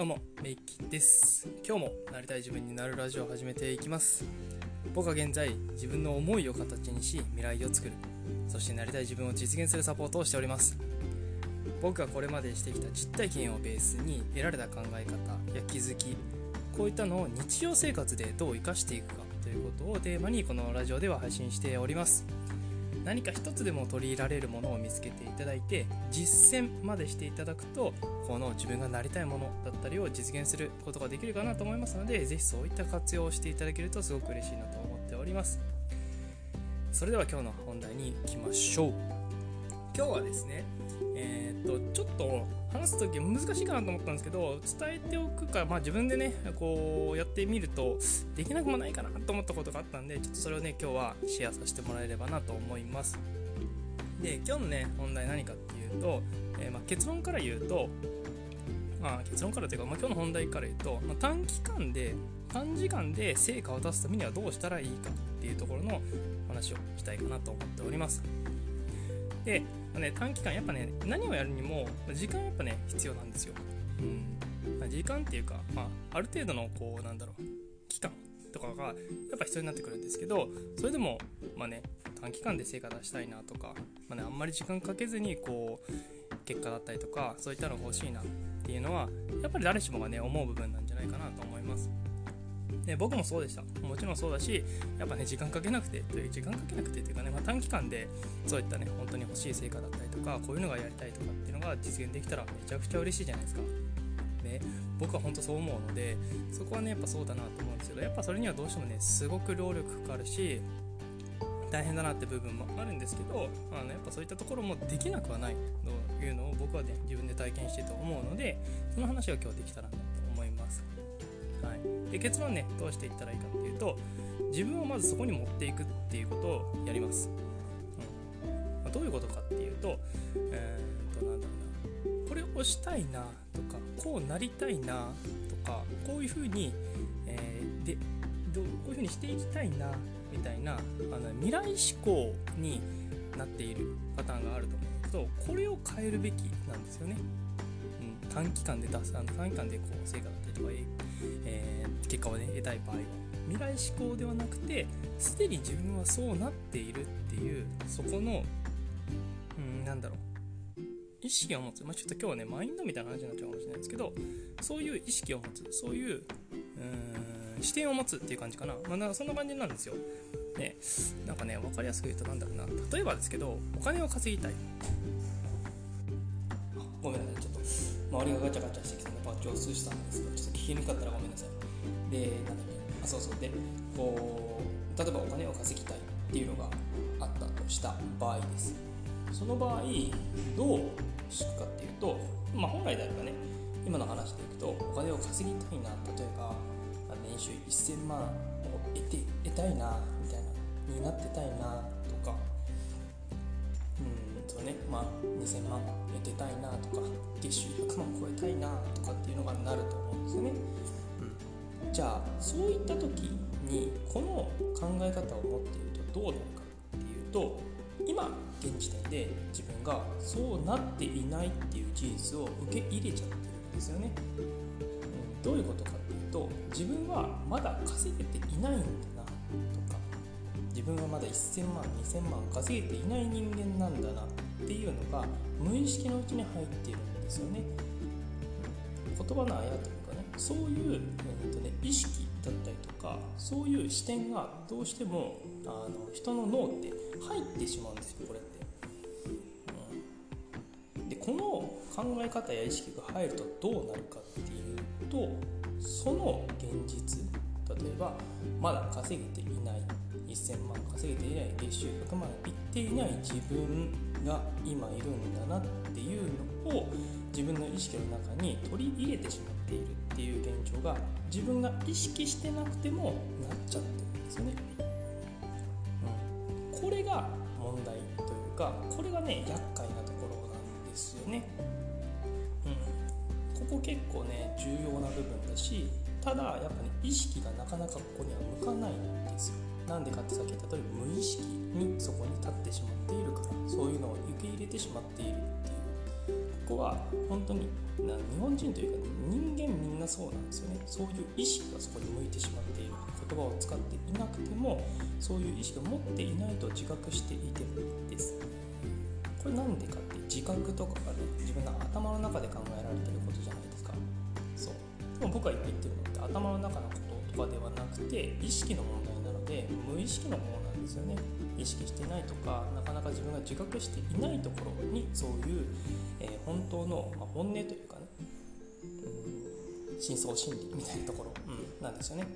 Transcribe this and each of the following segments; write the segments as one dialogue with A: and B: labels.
A: どうも、メイキです。今日もなりたい自分になるラジオを始めていきます。僕は現在、自分の思いを形にし、未来を作る。そしてなりたい自分を実現するサポートをしております。僕がこれまでしてきた実体験をベースに得られた考え方や気づき、こういったのを日常生活でどう活かしていくかということをテーマにこのラジオでは配信しております。何か一つでも取り入れられるものを見つけていただいて実践までしていただくとこの自分がなりたいものだったりを実現することができるかなと思いますので是非そういった活用をしていただけるとすごく嬉しいなと思っております。それでは今日の本題にいきましょう。今日はですねえーとちょっと話す時難しいかなと思ったんですけど伝えておくか、まあ、自分でねこうやってみるとできなくもないかなと思ったことがあったんでちょっとそれをね今日はシェアさせてもらえればなと思います。で今日のね本題何かっていうと、えーま、結論から言うとまあ結論からというか、まあ、今日の本題から言うと、まあ、短期間で短時間で成果を出すためにはどうしたらいいかっていうところの話をしたいかなと思っております。で、まあね、短期間やっぱね何をやるにも時間やっぱね必要なんですよ、うん。まあ、時間っていうか、まあ、ある程度のこうなんだろう期間とかがやっぱ必要になってくるんですけどそれでもまあね短期間で成果出したいなとか、まあね、あんまり時間かけずにこう結果だったりとかそういったのが欲しいなっていうのはやっぱり誰しもがね思う部分なんじゃないかなと思いますで僕もそうでした。もちろんそうだしやっぱね時間かけなくてという時間かけなくてというかね、まあ、短期間でそういったね本当に欲しい成果だったりとかこういうのがやりたいとかっていうのが実現できたらめちゃくちゃ嬉しいじゃないですか。ね、僕は本当そう思うのでそこはねやっぱそうだなと思うんですけどやっぱそれにはどうしてもねすごく労力かかるし大変だなって部分もあるんですけどあのやっぱそういったところもできなくはないというのを僕はね自分で体験してと思うのでその話が今日できたらな、はい、で結論ねどうしていったらいいかっていうと自分をまずそこに持っていくっていうことをやります、うん。まあ、どういうことかっていうとえー、っとなんだろうな。これをしたいなとかこうなりたいなとかこういうふうに、えー、でどうこういうふうにしていきたいなみたいなあの未来志向になっているパターンがあると思うんですけどこれを変えるべきなんですよね。うん、短期間で出すあの短期間でこう成果だったりとか、えー、結果をね得たい場合は未来志向ではなくてすでに自分はそうなっているっていうそこの、うん、なんだろう。意識を持つ、まあ、ちょっと今日はねマインドみたいな話になっちゃうかもしれないですけどそういう意識を持つ。そういううん視点を持つっていう感じかな,、まあ、なそんな感じなんですよ。でなんかね分かりやすく言うとなんだろうな。例えばですけどお金を稼ぎたい。ごめんなさい。ちょっと周りがガチャガチャしてきたのでバッチを通したんですがちょっと聞きにくかったらごめんなさいでなんだっけあそうそうでこう例えばお金を稼ぎたいっていうのがあったとした場合です。その場合どう敷くかっていうと、まあ、本来であればね今の話でいくとお金を稼ぎたいな例えば年収1000万を得て得たいなみたいなになってたいなとかうんそうねまあ2000万得てたいなとか月収100万超えたいなとかっていうのがなると思うんですよね、うん、じゃあそういった時にこの考え方を持っているとどうなるかっていうと今現時点で自分がそうなっていないっていう事実を受け入れちゃってるんですよね、うん、どういうことかっていうと自分はまだ稼げていないんだなとか自分はまだ1000万2000万稼げていない人間なんだなっていうのが無意識のうちに入っているんですよね、言葉のあやというかねそういう、うんとね、意識だったりとかそういう視点がどうしてもあの人の脳って入ってしまうんですよこれって。うん、でこの考え方や意識が入るとどうなるかっていうとその現実例えばまだ稼げてい1000万稼げていない月収100万いっていない自分が今いるんだなっていうのを自分の意識の中に取り入れてしまっているっていう現状が自分が意識してなくてもなっちゃってるんですよね。うん、これが問題というかこれがね厄介なところなんですよね。うん、ここ結構ね重要な部分だしただやっぱね意識がなかなかここには向かないんですよ。なんでかってさっき言った通り無意識にそこに立ってしまっているからそういうのを受け入れてしまっているっていうここは本当に日本人というか、人間みんなそうなんですよね。そういう意識がそこに向いてしまっている言葉を使っていなくてもそういう意識を持っていないと自覚していてもいいです。これなんでかって自覚とかがね自分の頭の中で考えられてることじゃないですか。そう。でも僕が今言ってるのって頭の中のこととかではなくて意識の問題で無意識のものなんですよね。意識してないとかなかなか自分が自覚していないところにそういう、えー、本当の、まあ、本音というかね、うん、深層心理みたいなところ、うん、なんですよね。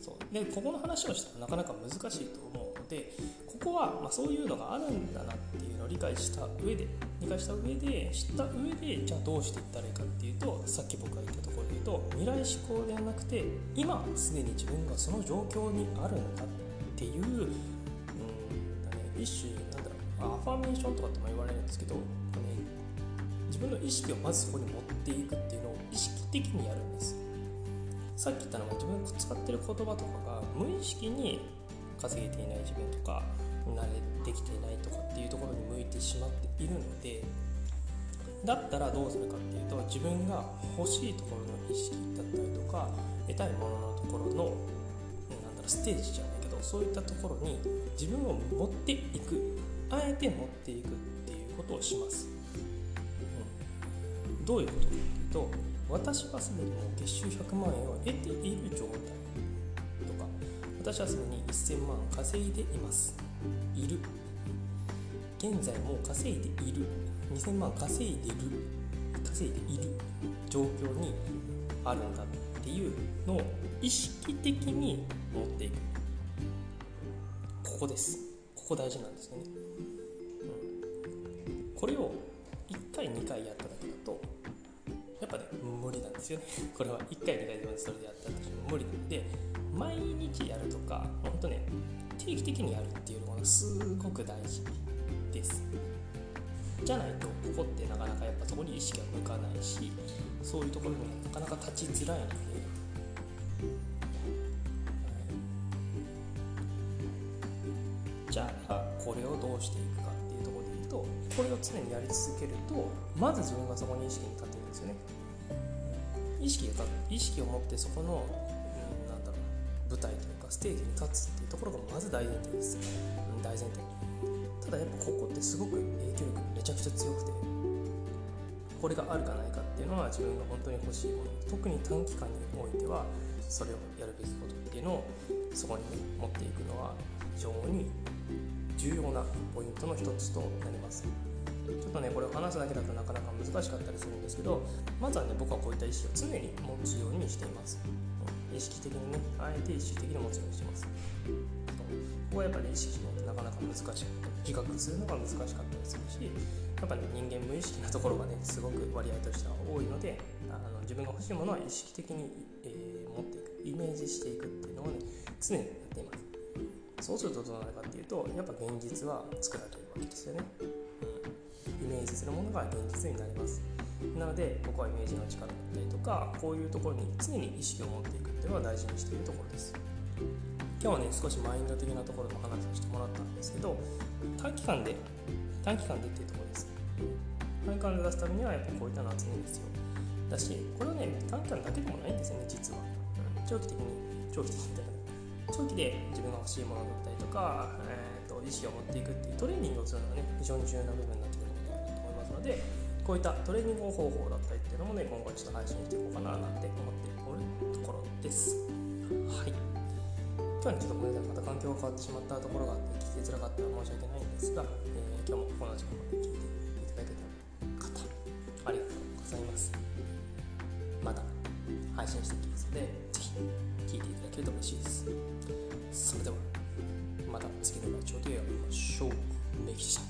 A: そう。でここの話をしたらなかなか難しいと思うのでここは、まあ、そういうのがあるんだなっていうのを理解した上で理解した上で知った上でじゃあどうしていったらいいかっていうとさっき僕が言ったところで言うと未来志向ではなくて今すでに自分がその状況にあるのかっていう、うんね、一種なんだろうアファーメーションとかっても言われるんですけど、ね、自分の意識をまずそこに持っていくっていうのを意識的にやるんです。さっき言ったのは自分が使ってる言葉とかが無意識に稼げていない自分とか慣れてきていないとかっていうところに向いてしまっているのでだったらどうするかっていうと自分が欲しいところの意識だったりとか得たいもののところのなんだろうステージじゃない。そういったところに自分を持っていくあえて持っていくっていうことをします、うん、どういうことかっていうと私はすでにもう月収100万円を得ている状態とか私はすでに1000万稼いでいます。いる。現在も稼いでいる。2000万稼いでいる。稼いでいる。状況にあるんだっていうのを意識的に持っていく。ここです。ここ大事なんですよね、うん、これを1回2回やっただけだとやっぱね無理なんですよね。これは1回2回でそれでやったとしても無理なので毎日やるとか本当ね定期的にやるっていうのがすごく大事です。じゃないとここってなかなかやっぱそこに意識が向かないしそういうところになかなか立ちづらいのでこれをどうしていくかっていうところで言うとこれを常にやり続けるとまず自分がそこに意識に立てるんですよね。意識が意識を持ってそこの、うん、なんだろう舞台というかステージに立つっていうところがまず大前提です、うん、大前提。ただやっぱここってすごく影響力めちゃくちゃ強くてこれがあるかないかっていうのは自分が本当に欲しいもの。特に短期間においてはそれをやるべきことっていうのをそこに、持っていくのは非常に重要なポイントの一つとなります。ちょっとねこれを話すだけだとなかなか難しかったりするんですけどまずはね僕はこういった意識を常に持つようにしています。意識的にねあえて意識的に持つようにしてます。ここはやっぱり意識しないとなかなか難しかった自覚するのが難しかったりするしやっぱね人間無意識なところがねすごく割合としては多いのであの自分が欲しいものは意識的に、えー、持っていくイメージしていくっていうのをね常にやっています。そうするとどうなるかっていうとやっぱ現実は作られるわけですよね、イメージするものが現実になります。なので僕はイメージの力だったりとかこういうところに常に意識を持っていくっていうのは大事にしているところです。今日はね少しマインド的なところの話をしてもらったんですけど短期間で短期間でっていうところです。短期間で出すためにはやっぱこういったのは常に必要。だしこれはね短期間だけでもないんですよね実は、長期的に。長期的に。長期で自分が欲しいものだったりとか、えーと、意識を持っていくっていうトレーニングをするのがね非常に重要な部分になってくるのではなと思いますのでこういったトレーニング方法だったりっていうのもね今後ちょっと配信していこうかななんて思っておるところです。はい。今日はちょっとごめんなさいまた環境が変わってしまったところがあって聞きづらかったら申し訳ないんですが、えー、今日もこの時間まで聞いていただけた方ありがとうございます。また配信していきますのでぜひ。けると嬉しいです。それではまた次のラジオで会いましょう。メキシ